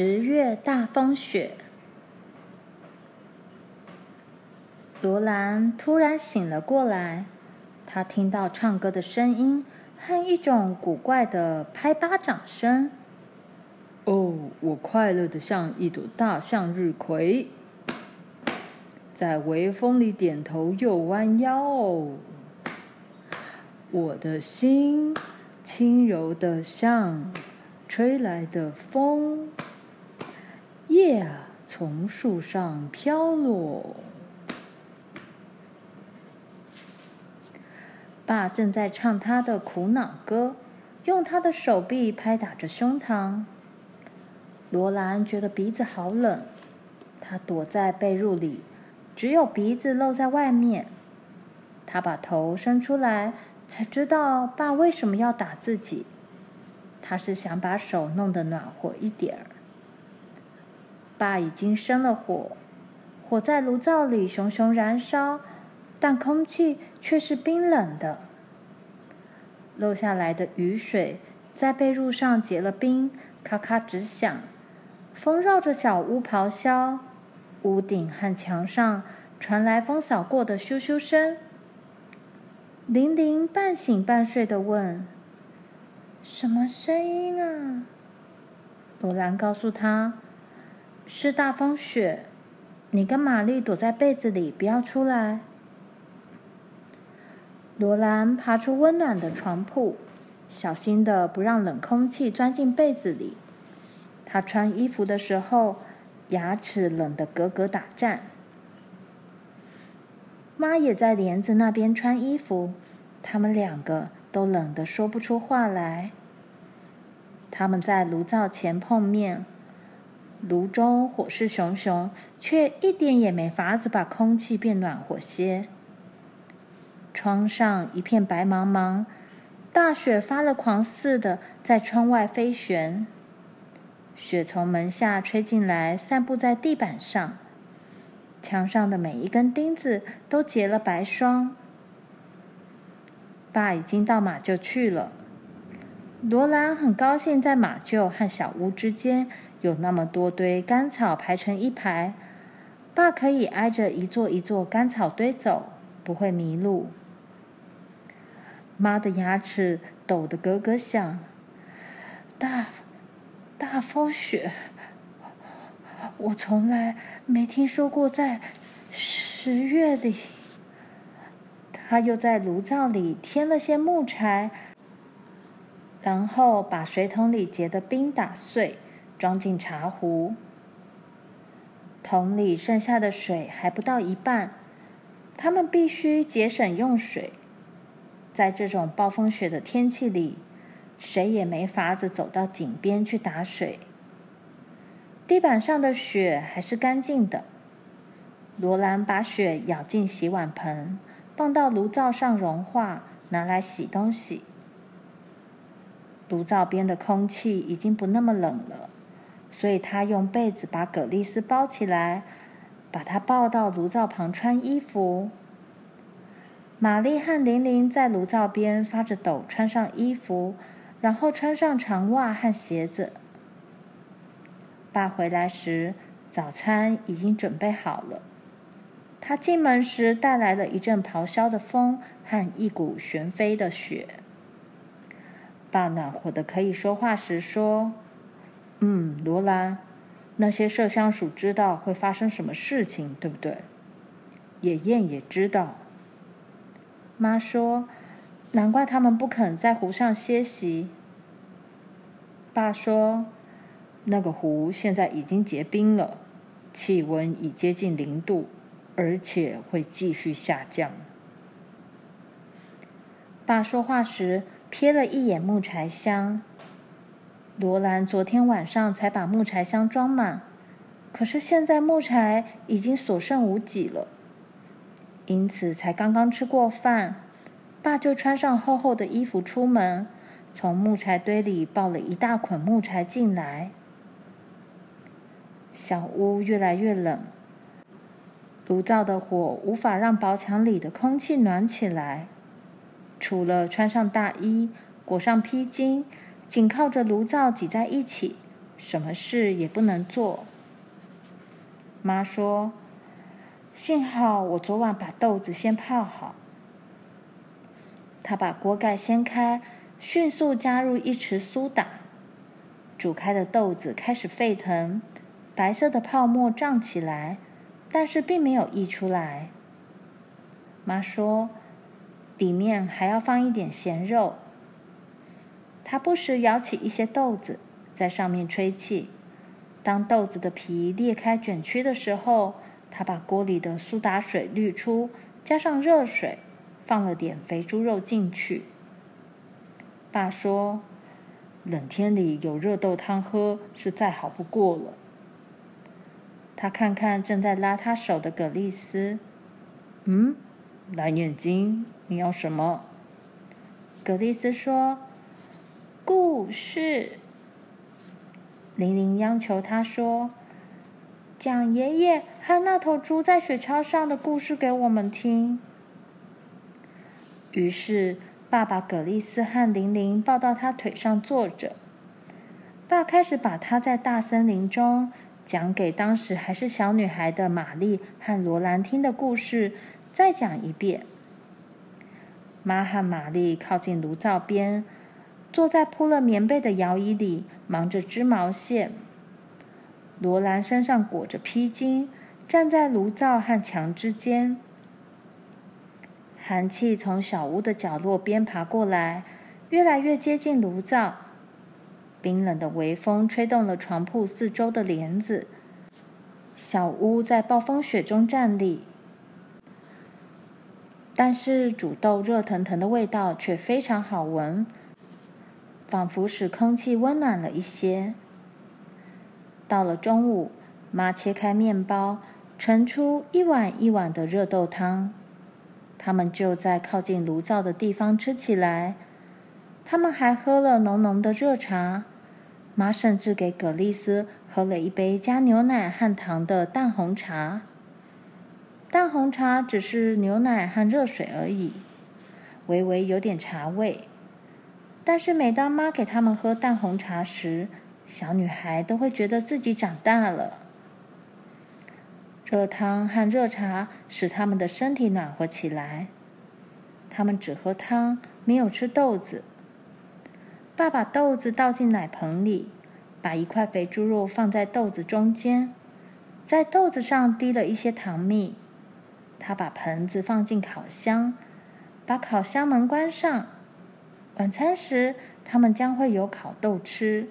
十月大风雪。罗兰突然醒了过来，她听到唱歌的声音和一种古怪的拍巴掌声。哦，我快乐的像一朵大向日葵，在微风里点头又弯腰哦。我的心轻柔的像吹来的风，叶啊从树上飘落。爸正在唱他的苦恼歌，用他的手臂拍打着胸膛。罗兰觉得鼻子好冷，她躲在被褥里，只有鼻子露在外面。她把头伸出来，才知道爸为什么要打自己。他是想把手弄得暖和一点儿。爸已经生了火，火在炉灶里熊熊燃烧。但空气却是冰冷的，漏下来的雨水在被褥上结了冰，咔咔直响。风绕着小屋咆哮，屋顶和墙上传来风扫过的咻咻声。玲玲半醒半睡地问：“什么声音啊？”罗兰告诉她：“是大风雪，你跟玛丽躲在被子里，不要出来。”罗兰爬出温暖的床铺，小心的不让冷空气钻进被子里。她穿衣服的时候，牙齿冷得咯咯打颤。妈也在帘子那边穿衣服，他们两个都冷得说不出话来。他们在炉灶前碰面，炉中火势熊熊，却一点也没法子把空气变暖和些。窗上一片白茫茫，大雪发了狂似的在窗外飞旋。雪从门下吹进来，散布在地板上。墙上的每一根钉子都结了白霜。爸已经到马厩去了。罗兰很高兴，在马厩和小屋之间有那么多堆干草排成一排，爸可以挨着一座一座干草堆走，不会迷路。妈的牙齿抖得咯咯响。大大风雪，我从来没听说过在十月里。他又在炉灶里添了些木柴，然后把水桶里结的冰打碎，装进茶壶。桶里剩下的水还不到一半，他们必须节省用水。在这种暴风雪的天气里，谁也没法子走到井边去打水。地板上的雪还是干净的。罗兰把雪舀进洗碗盆，放到炉灶上融化，拿来洗东西。炉灶边的空气已经不那么冷了，所以他用被子把葛丽丝包起来，把她抱到炉灶旁穿衣服。玛丽和玲玲在炉灶边发着抖，穿上衣服，然后穿上长袜和鞋子。爸回来时，早餐已经准备好了。他进门时带来了一阵咆哮的风和一股旋飞的雪。爸暖和的可以说话时说：“嗯，罗兰，那些麝香鼠知道会发生什么事情，对不对？野雁也知道。”妈说：“难怪他们不肯在湖上歇息。”爸说：“那个湖现在已经结冰了，气温已接近零度，而且会继续下降。”爸说话时瞥了一眼木柴箱。罗兰昨天晚上才把木柴箱装满，可是现在木柴已经所剩无几了。因此，才刚刚吃过饭，爸就穿上厚厚的衣服出门，从木柴堆里抱了一大捆木柴进来。小屋越来越冷，炉灶的火无法让薄墙里的空气暖起来。除了穿上大衣、裹上披巾，紧靠着炉灶挤在一起，什么事也不能做。妈说：“幸好我昨晚把豆子先泡好。”她把锅盖掀开，迅速加入一匙苏打，煮开的豆子开始沸腾，白色的泡沫胀起来，但是并没有溢出来。妈说：“里面还要放一点咸肉。”他不时舀起一些豆子，在上面吹气。当豆子的皮裂开卷曲的时候，他把锅里的苏打水滤出，加上热水，放了点肥猪肉进去。爸说：“冷天里有热豆汤喝是再好不过了。”他看看正在拉他手的葛丽丝，嗯，蓝眼睛，你要什么？葛丽丝说：“故事。”玲玲央求他说：“讲爷爷和那头猪在雪橇上的故事给我们听。”于是，爸爸葛丽丝和玲玲抱到他腿上坐着。爸开始把他在大森林中讲给当时还是小女孩的玛丽和罗兰听的故事再讲一遍。妈和玛丽靠近炉灶边，坐在铺了棉被的摇椅里，忙着织毛线。罗兰身上裹着披巾，站在炉灶和墙之间。寒气从小屋的角落边爬过来，越来越接近炉灶。冰冷的微风吹动了床铺四周的帘子，小屋在暴风雪中站立。但是煮豆热腾腾的味道却非常好闻，仿佛使空气温暖了一些。到了中午，妈切开面包，盛出一碗一碗的热豆汤。他们就在靠近炉灶的地方吃起来。他们还喝了浓浓的热茶。妈甚至给葛丽丝喝了一杯加牛奶和糖的淡红茶。淡红茶只是牛奶和热水而已，微微有点茶味。但是每当妈给他们喝淡红茶时，小女孩都会觉得自己长大了。热汤和热茶使他们的身体暖和起来。他们只喝汤，没有吃豆子。爸把豆子倒进奶盆里，把一块肥猪肉放在豆子中间，在豆子上滴了一些糖蜜。他把盆子放进烤箱，把烤箱门关上。晚餐时，他们将会有烤豆吃。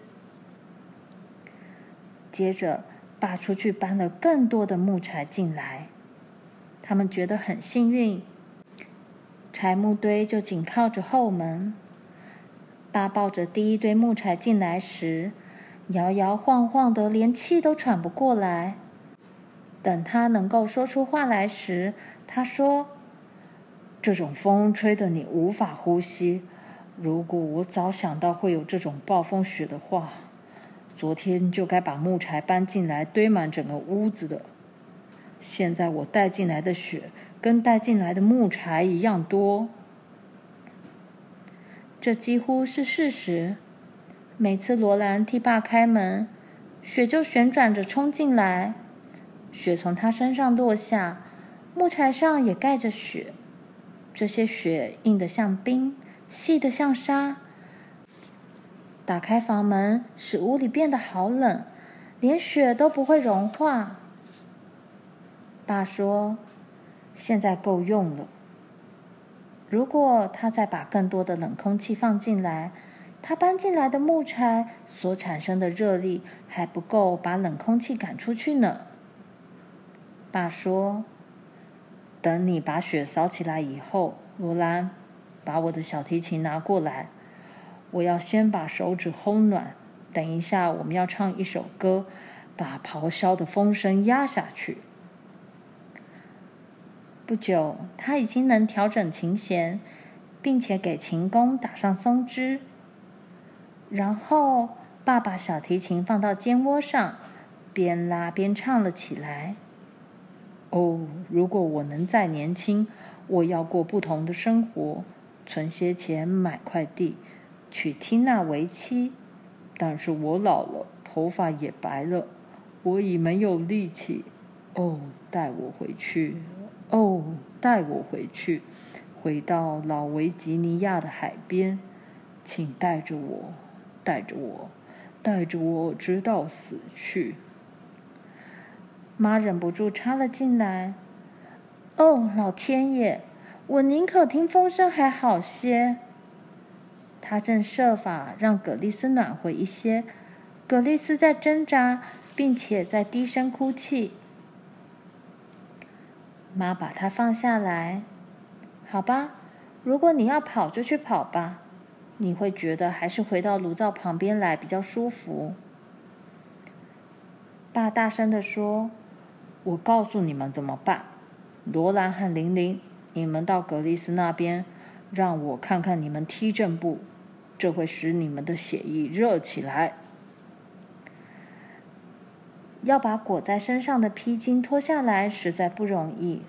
接着。爸出去搬了更多的木柴进来，他们觉得很幸运。柴木堆就紧靠着后门。爸抱着第一堆木柴进来时，摇摇晃晃的，连气都喘不过来。等他能够说出话来时，他说：“这种风吹得你无法呼吸。如果我早想到会有这种暴风雪的话。”昨天就该把木柴搬进来，堆满整个屋子的。现在我带进来的雪跟带进来的木柴一样多。这几乎是事实。每次罗兰替爸开门，雪就旋转着冲进来。雪从他身上落下，木柴上也盖着雪。这些雪硬得像冰，细得像沙。打开房门，使屋里变得好冷，连雪都不会融化。爸说：“现在够用了。如果他再把更多的冷空气放进来，他搬进来的木柴所产生的热力还不够把冷空气赶出去呢。”爸说：“等你把雪扫起来以后，罗兰，把我的小提琴拿过来。”我要先把手指烘暖，等一下我们要唱一首歌，把咆哮的风声压下去。不久，他已经能调整琴弦，并且给琴弓打上松枝。然后，爸把小提琴放到肩窝上，边拉边唱了起来。哦，如果我能再年轻，我要过不同的生活，存些钱买块地。娶缇娜为妻，但是我老了，头发也白了，我已没有力气。哦，带我回去！哦，带我回去，回到老维吉尼亚的海边，请带着我，带着我，带着我，直到死去。妈忍不住插了进来：“哦，老天爷，我宁可听风声还好些。”他正设法让葛丽丝暖和一些，葛丽丝在挣扎，并且在低声哭泣。妈把她放下来，好吧，如果你要跑就去跑吧，你会觉得还是回到炉灶旁边来比较舒服。爸大声地说：“我告诉你们怎么办，罗兰和玲玲，你们到格丽斯那边，让我看看你们踢正步，这会使你们的血液热起来。要把裹在身上的披巾脱下来实在不容易。”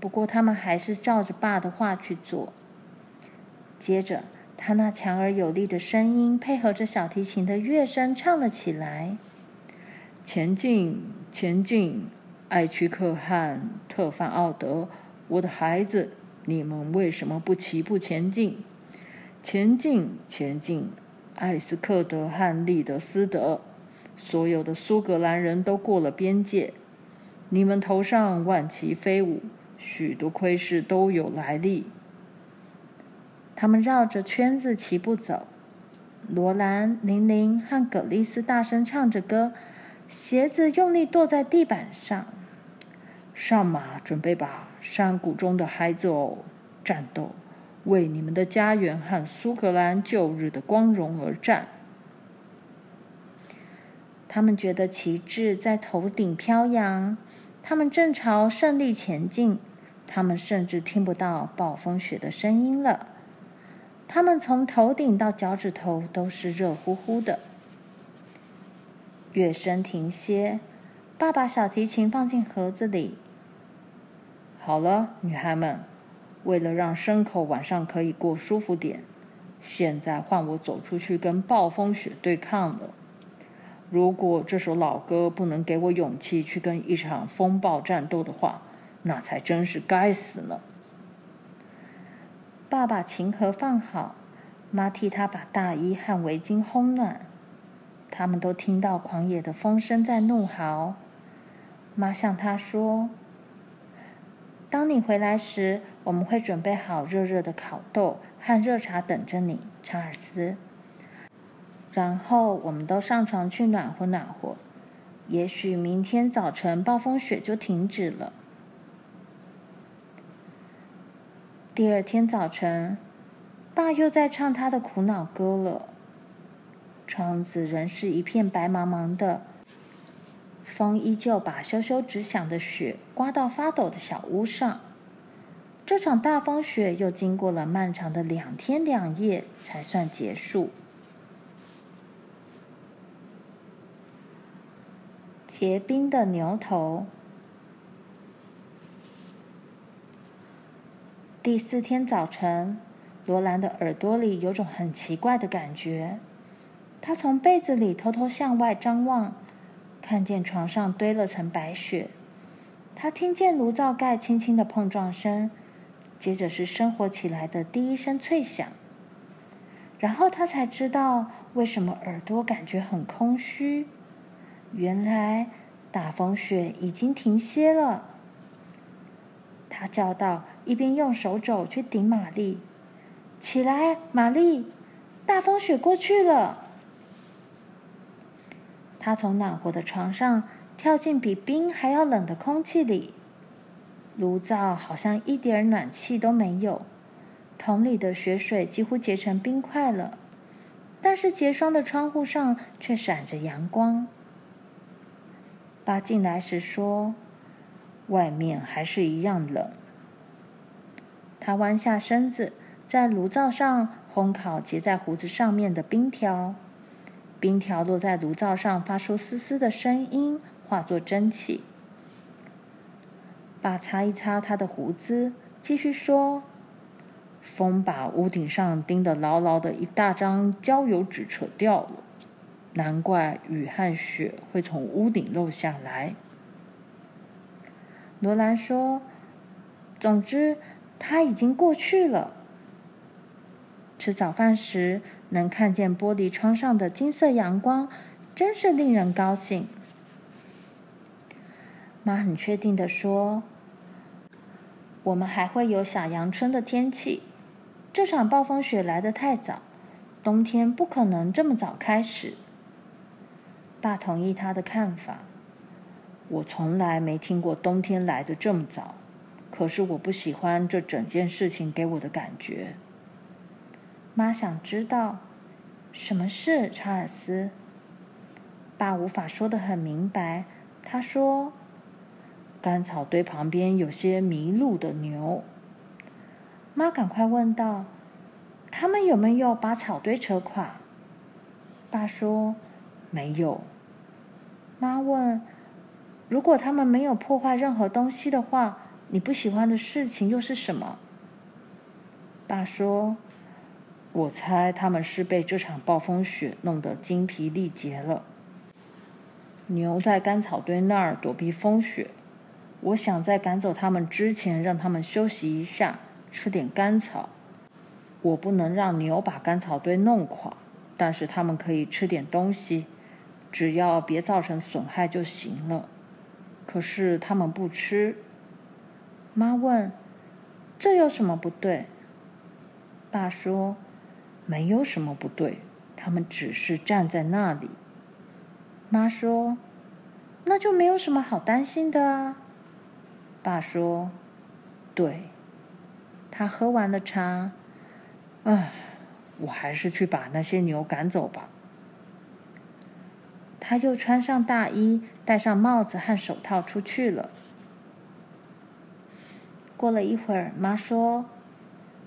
不过，他们还是照着爸的话去做。接着，他那强而有力的声音配合着小提琴的乐声唱了起来：“前进，前进，艾屈克汉特范奥德，我的孩子，你们为什么不齐步前进？前进，前进，艾斯克德和利德斯德，所有的苏格兰人都过了边界，你们头上万旗飞舞。”许多盔饰都有来历。他们绕着圈子齐步走，罗兰、玲玲和葛丽丝大声唱着歌，鞋子用力跺在地板上。上马，准备吧，山谷中的孩子哦！战斗，为你们的家园和苏格兰旧日的光荣而战。他们觉得旗帜在头顶飘扬，他们正朝胜利前进。他们甚至听不到暴风雪的声音了。他们从头顶到脚趾头都是热乎乎的。乐声停歇，爸把小提琴放进盒子里。好了，女孩们，为了让牲口晚上可以过舒服点，现在换我走出去跟暴风雪对抗了。如果这首老歌不能给我勇气去跟一场风暴战斗的话，那才真是该死呢！爸把琴盒放好，妈替他把大衣和围巾烘暖。他们都听到狂野的风声在怒嚎。妈向他说：“当你回来时，我们会准备好热热的烤豆和热茶等着你，查尔斯。然后我们都上床去暖和暖和。也许明天早晨暴风雪就停止了。”第二天早晨，爸又在唱他的苦恼歌了。窗子仍是一片白茫茫的，风依旧把咻咻直响的雪刮到发抖的小屋上。这场大风雪又经过了漫长的两天两夜才算结束。结冰的牛头。第四天早晨，罗兰的耳朵里有种很奇怪的感觉。他从被子里偷偷向外张望，看见床上堆了层白雪。他听见炉灶盖轻轻的碰撞声，接着是生火起来的第一声脆响。然后他才知道为什么耳朵感觉很空虚。原来大风雪已经停歇了。他叫道。一边用手肘去顶玛丽，起来，玛丽，大风雪过去了。他从暖和的床上跳进比冰还要冷的空气里，炉灶好像一点暖气都没有，桶里的雪水几乎结成冰块了，但是结霜的窗户上却闪着阳光。爸进来时说：“外面还是一样冷。”他弯下身子，在炉灶上烘烤结在胡子上面的冰条，冰条落在炉灶上，发出嘶嘶的声音，化作蒸汽。爸擦一擦他的胡子，继续说：“风把屋顶上钉得牢牢的一大张焦油纸扯掉了，难怪雨和雪会从屋顶漏下来。罗兰说：“总之，它已经过去了。”吃早饭时能看见玻璃窗上的金色阳光，真是令人高兴。妈很确定地说：“我们还会有小阳春的天气。这场暴风雪来得太早，冬天不可能这么早开始。”爸同意他的看法。我从来没听过冬天来的这么早，可是我不喜欢这整件事情给我的感觉。妈想知道什么事，查尔斯。爸无法说得很明白。他说：“干草堆旁边有些迷路的牛。”妈赶快问道：“他们有没有把草堆扯垮？”爸说：“没有。”妈问。如果他们没有破坏任何东西的话，你不喜欢的事情又是什么？爸说：“我猜他们是被这场暴风雪弄得精疲力竭了。牛在干草堆那儿躲避风雪，我想在赶走他们之前，让他们休息一下，吃点干草。我不能让牛把干草堆弄垮，但是他们可以吃点东西，只要别造成损害就行了。”可是他们不吃。妈问：“这有什么不对？”爸说：“没有什么不对，他们只是站在那里。”妈说：“那就没有什么好担心的啊。”爸说：“对。”他喝完了茶。唉，我还是去把那些牛赶走吧。他又穿上大衣，戴上帽子和手套出去了。过了一会儿，妈说：“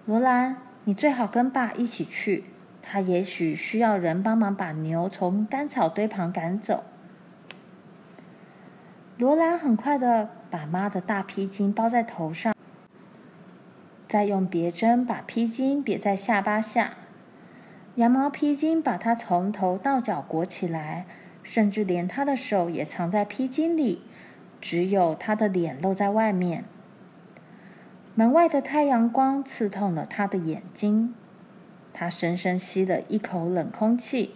罗兰，你最好跟爸一起去。他也许需要人帮忙把牛从干草堆旁赶走。”罗兰很快地把妈的大披巾包在头上，再用别针把披巾别在下巴下，羊毛披巾把它从头到脚裹起来。甚至连他的手也藏在披巾里，只有他的脸露在外面。门外的太阳光刺痛了他的眼睛，他深深吸了一口冷空气，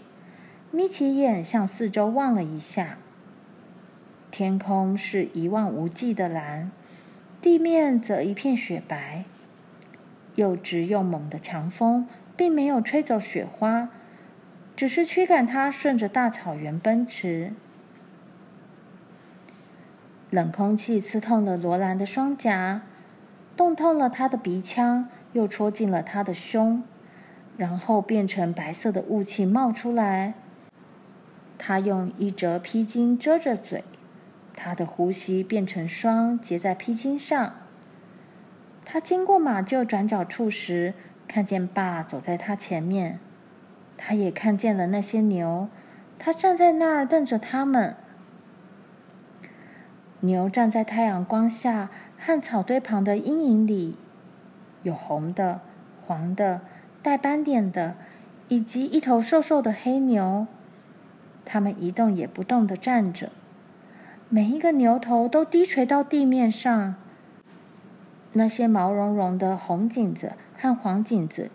眯起眼向四周望了一下。天空是一望无际的蓝，地面则一片雪白。又直又猛的强风并没有吹走雪花。只是驱赶它顺着大草原奔驰。冷空气刺痛了罗兰的双颊，冻透了他的鼻腔，又戳进了他的胸，然后变成白色的雾气冒出来。他用一折披巾遮着嘴，他的呼吸变成霜结在披巾上。他经过马厩转角处时，看见爸走在他前面。他也看见了那些牛，他站在那儿瞪着他们。牛站在太阳光下和草堆旁的阴影里，有红的、黄的、带斑点的，以及一头瘦瘦的黑牛。它们一动也不动地站着，每一个牛头都低垂到地面上。那些毛茸茸的红颈子和黄颈子。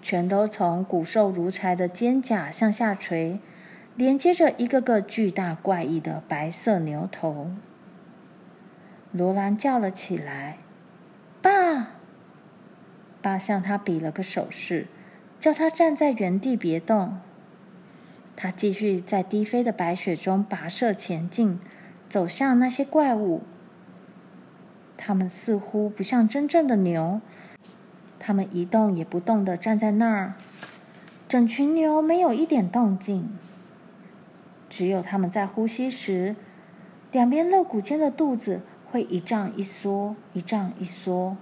全都从骨瘦如柴的肩胛向下垂，连接着一个个巨大怪异的白色牛头。罗兰叫了起来：“爸！”爸向他比了个手势，叫他站在原地别动。他继续在低飞的白雪中跋涉前进，走向那些怪物。他们似乎不像真正的牛。他们一动也不动地站在那儿，整群牛没有一点动静。只有他们在呼吸时，两边肋骨间的肚子会一胀一缩，一胀一缩。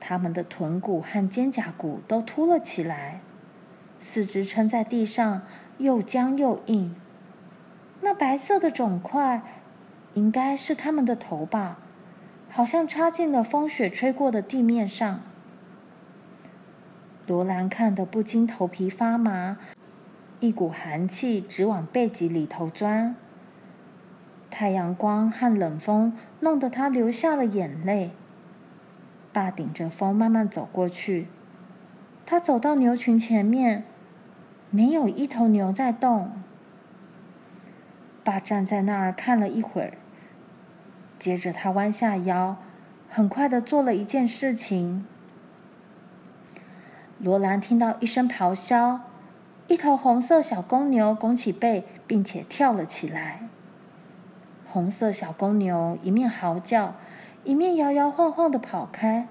他们的臀骨和肩胛骨都凸了起来，四肢撑在地上，又僵又硬。那白色的肿块，应该是他们的头吧？好像插进了风雪吹过的地面上。罗兰看得不禁头皮发麻，一股寒气直往背脊里头钻。太阳光和冷风弄得他流下了眼泪。爸顶着风慢慢走过去，他走到牛群前面，没有一头牛在动。爸站在那儿看了一会儿，接着他弯下腰，很快的做了一件事情。罗兰听到一声咆哮，一头红色小公牛拱起背，并且跳了起来。红色小公牛一面嚎叫，一面摇摇晃晃的跑开。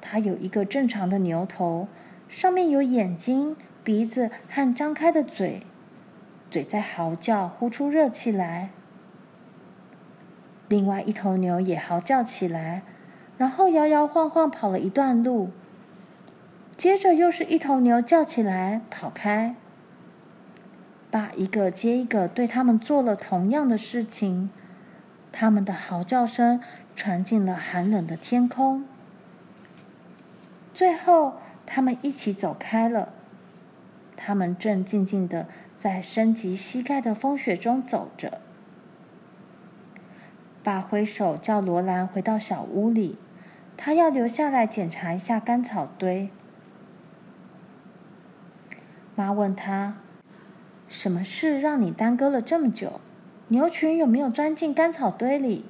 它有一个正常的牛头，上面有眼睛、鼻子和张开的嘴，嘴在嚎叫，呼出热气来。另外一头牛也嚎叫起来，然后摇摇晃晃跑了一段路。接着又是一头牛叫起来，跑开。爸一个接一个对他们做了同样的事情，他们的嚎叫声传进了寒冷的天空。最后，他们一起走开了。他们正静静的在升级膝盖的风雪中走着。爸挥手叫罗兰回到小屋里，他要留下来检查一下干草堆。妈问他。什么事让你耽搁了这么久？牛群有没有钻进干草堆里？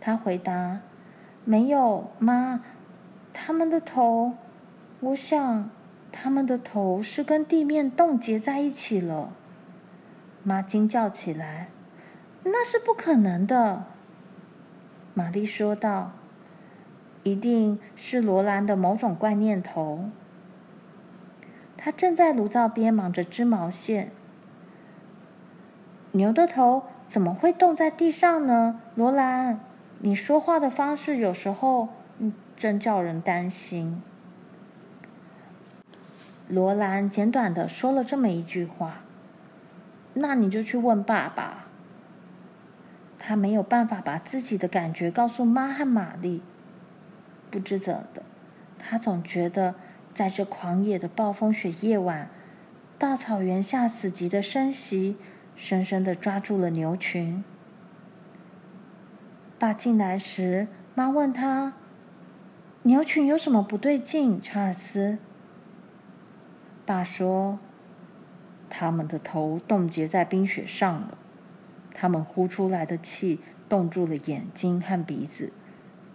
他回答：“没有，妈。他们的头，我想，他们的头是跟地面冻结在一起了。”妈惊叫起来：“那是不可能的！”玛丽说道：“一定是罗兰的某种怪念头。”他正在炉灶边忙着织毛线。牛的头怎么会冻在地上呢？罗兰，你说话的方式有时候真叫人担心。罗兰简短的说了这么一句话。那你就去问爸爸。他没有办法把自己的感觉告诉妈和玛丽。不知怎的，他总觉得。在这狂野的暴风雪夜晚，大草原下死寂的声息，深深的抓住了牛群。爸进来时，妈问他：“牛群有什么不对劲？”查尔斯。爸说：“他们的头冻结在冰雪上了，他们呼出来的气冻住了眼睛和鼻子，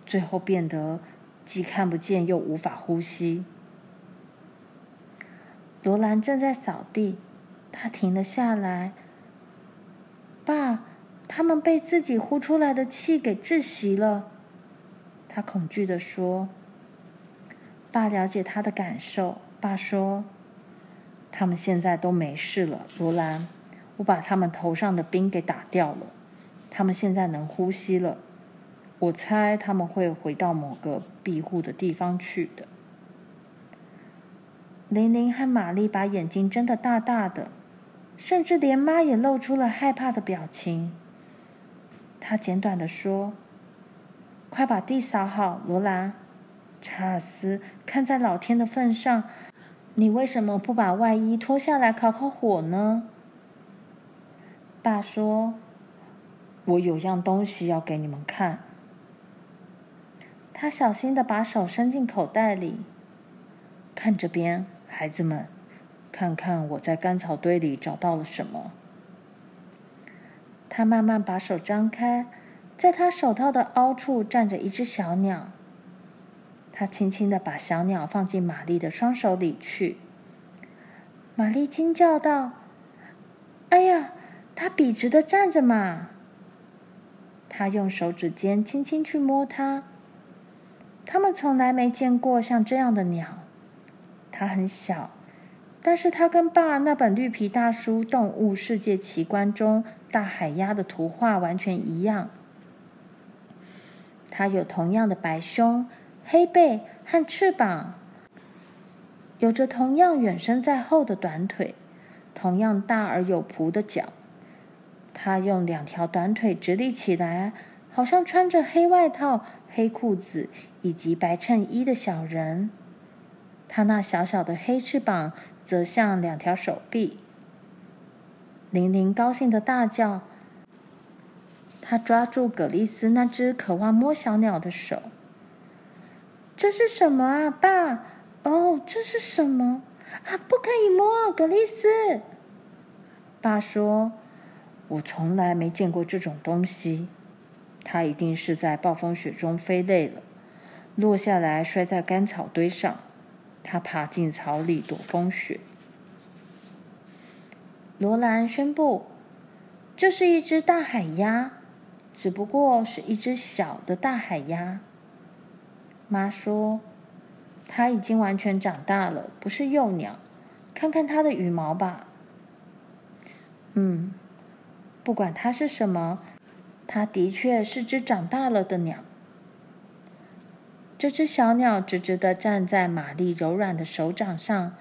最后变得既看不见又无法呼吸。”罗兰正在扫地，他停了下来。爸，他们被自己呼出来的气给窒息了。他恐惧地说。爸了解他的感受。爸说：“他们现在都没事了，罗兰。我把他们头上的冰给打掉了，他们现在能呼吸了。我猜他们会回到某个庇护的地方去的。”琳琳和玛丽把眼睛睁得大大的，甚至连妈也露出了害怕的表情。她简短地说：“快把地扫好，罗兰。”查尔斯，看在老天的份上，你为什么不把外衣脱下来烤烤火呢？爸说：“我有样东西要给你们看。”他小心地把手伸进口袋里，看这边。孩子们，看看我在干草堆里找到了什么。他慢慢把手张开，在他手套的凹处站着一只小鸟。他轻轻地把小鸟放进玛丽的双手里去。玛丽惊叫道：“哎呀，它笔直地站着嘛！”他用手指尖轻轻去摸它。他们从来没见过像这样的鸟。它很小，但是它跟爸那本绿皮大书《动物世界奇观》中大海鸭的图画完全一样。它有同样的白胸、黑背和翅膀，有着同样远伸在后的短腿，同样大而有蹼的脚。它用两条短腿直立起来，好像穿着黑外套、黑裤子以及白衬衣的小人。他那小小的黑翅膀则像两条手臂。玲玲高兴地大叫。她抓住葛丽丝那只渴望摸小鸟的手。“这是什么啊，爸？哦，这是什么？啊，不可以摸，葛丽丝。”爸说：“我从来没见过这种东西。它一定是在暴风雪中飞累了，落下来摔在干草堆上。它爬进草里躲风雪。”罗兰宣布：“这是一只大海鸭。”只不过是一只小的大海鸭。妈说：“它已经完全长大了，不是幼鸟。看看它的羽毛吧。”嗯，不管它是什么，它的确是只长大了的鸟。这只小鸟直直地站在玛丽柔软的手掌上，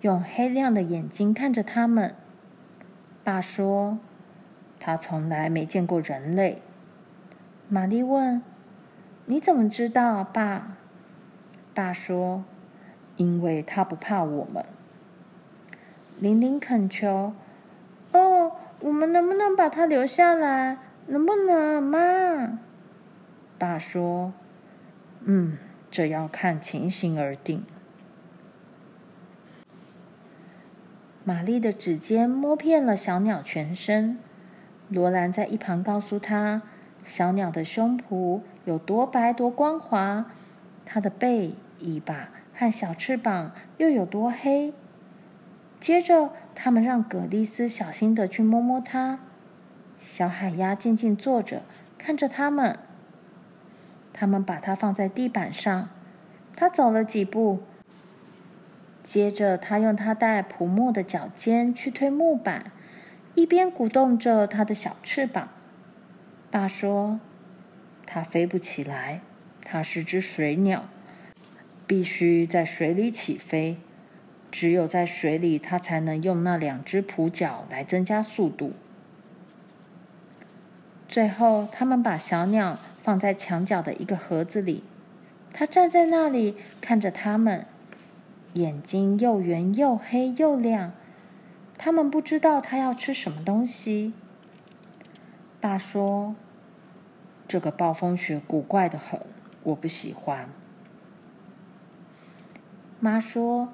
用黑亮的眼睛看着他们。爸说：“他从来没见过人类。”玛丽问：“你怎么知道，爸？”爸说：“因为他不怕我们。”玲玲恳求：“哦，我们能不能把他留下来？能不能，妈？”爸说：“嗯，这要看情形而定。”玛丽的指尖摸遍了小鸟全身，罗兰在一旁告诉她。小鸟的胸脯有多白多光滑，它的背、尾巴和小翅膀又有多黑。接着，他们让葛丽丝小心的去摸摸它。小海鸭静静坐着，看着他们。他们把它放在地板上，它走了几步。接着，它用它带蒲木的脚尖去推木板，一边鼓动着它的小翅膀。爸说：“它飞不起来，它是只水鸟，必须在水里起飞。只有在水里，它才能用那两只蹼脚来增加速度。”最后，他们把小鸟放在墙角的一个盒子里。他站在那里看着他们，眼睛又圆又黑又亮。他们不知道他要吃什么东西。爸说：“这个暴风雪古怪的很，我不喜欢。”妈说：“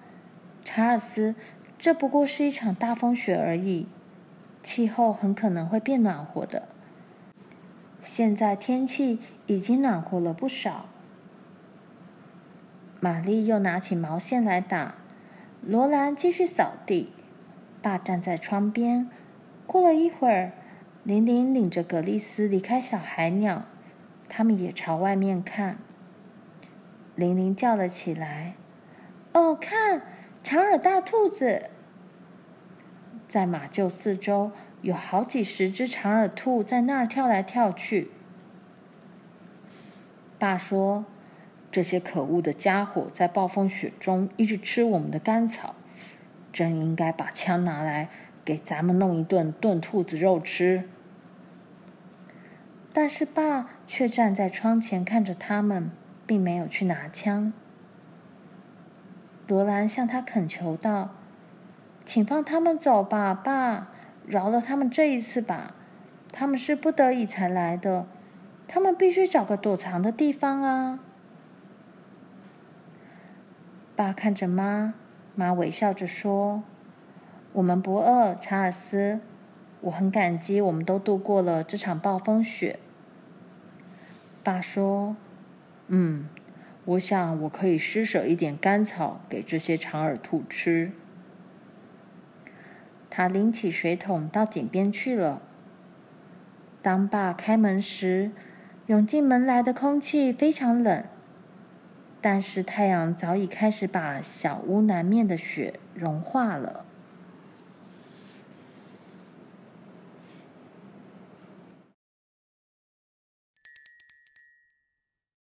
查尔斯，这不过是一场大风雪而已，气候很可能会变暖和的。现在天气已经暖和了不少。”玛丽又拿起毛线来打，罗兰继续扫地，爸站在窗边。过了一会儿。玲玲领着葛丽丝离开小海鸟，他们也朝外面看。玲玲叫了起来：“哦，看，长耳大兔子！”在马厩四周有好几十只长耳兔在那儿跳来跳去。爸说：“这些可恶的家伙在暴风雪中一直吃我们的干草，真应该把枪拿来给咱们弄一顿炖兔子肉吃。”但是爸却站在窗前看着他们，并没有去拿枪。罗兰向他恳求道：“请放他们走吧，爸，饶了他们这一次吧。他们是不得已才来的，他们必须找个躲藏的地方啊。”爸看着妈，妈微笑着说：“我们不饿，查尔斯。我很感激，我们都度过了这场暴风雪。”爸说：“嗯，我想我可以施舍一点干草给这些长耳兔吃。”他拎起水桶到井边去了。当爸开门时，涌进门来的空气非常冷，但是太阳早已开始把小屋南面的雪融化了。